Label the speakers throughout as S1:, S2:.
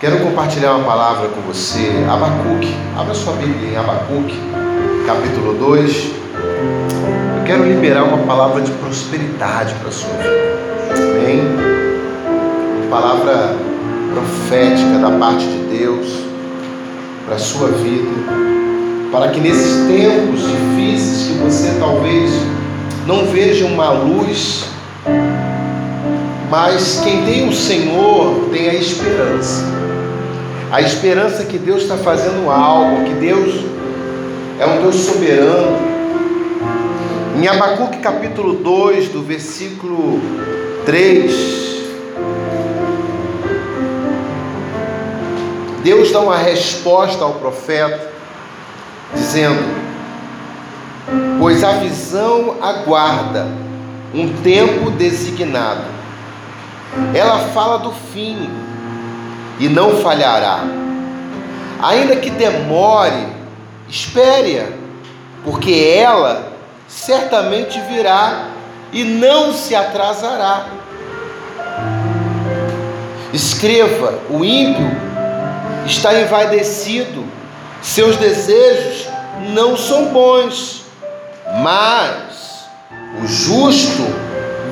S1: Quero compartilhar uma palavra com você, Abacuque. Abra sua Bíblia em Abacuque, capítulo 2. Eu quero liberar uma palavra de prosperidade para a sua vida. Amém? Uma palavra profética da parte de Deus para a sua vida. Para que nesses tempos difíceis que você talvez não veja uma luz, mas quem tem o Senhor tem a esperança. A esperança que Deus está fazendo algo, que Deus é um Deus soberano. Em Abacuque capítulo 2, do versículo 3, Deus dá uma resposta ao profeta, dizendo: Pois a visão aguarda um tempo designado, ela fala do fim e não falhará. Ainda que demore, espere-a, porque ela certamente virá e não se atrasará. Escreva: o ímpio está envaidecido, seus desejos não são bons, mas o justo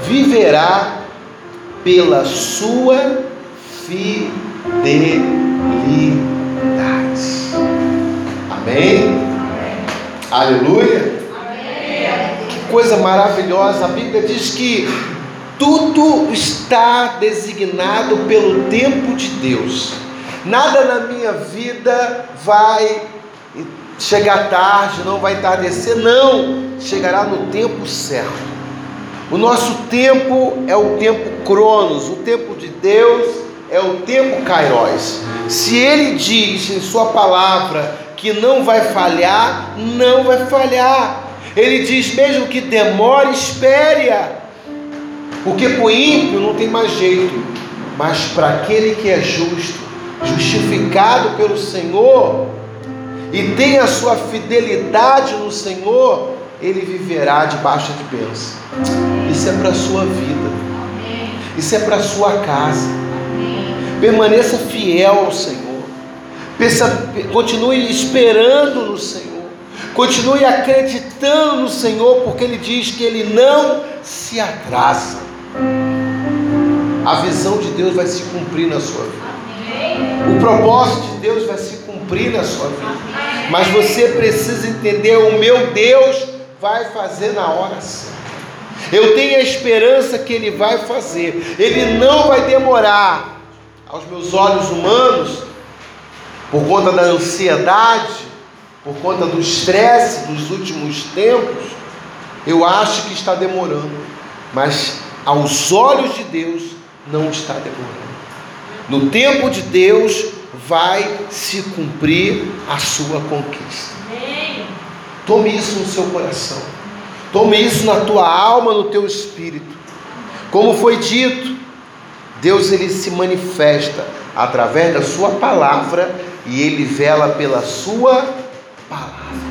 S1: viverá pela sua fidelidade fidelidade. Amém? Amém. Aleluia? Amém. Que coisa maravilhosa. A Bíblia diz que tudo está designado pelo tempo de Deus. Nada na minha vida vai chegar tarde, não vai entardecer, não. Chegará no tempo certo. O nosso tempo é o tempo Cronos, o tempo de Deus é o tempo Kairos. Se ele diz em sua palavra que não vai falhar, não vai falhar. Ele diz mesmo que demore, espere-a. Porque para o ímpio não tem mais jeito. Mas para aquele que é justo, justificado pelo Senhor, e tem a sua fidelidade no Senhor, ele viverá debaixo de bênção. Isso é para a sua vida. Isso é para a sua casa. Permaneça fiel ao Senhor. Continue esperando no Senhor. Continue acreditando no Senhor, porque Ele diz que Ele não se atrasa. A visão de Deus vai se cumprir na sua vida. O propósito de Deus vai se cumprir na sua vida. Mas você precisa entender: o meu Deus vai fazer na hora certa. Eu tenho a esperança que Ele vai fazer. Ele não vai demorar aos meus olhos humanos, por conta da ansiedade, por conta do estresse dos últimos tempos, eu acho que está demorando, mas aos olhos de Deus não está demorando. No tempo de Deus vai se cumprir a sua conquista. Tome isso no seu coração. Tome isso na tua alma, no teu espírito. Como foi dito, Deus ele se manifesta através da sua palavra e ele vela pela sua palavra.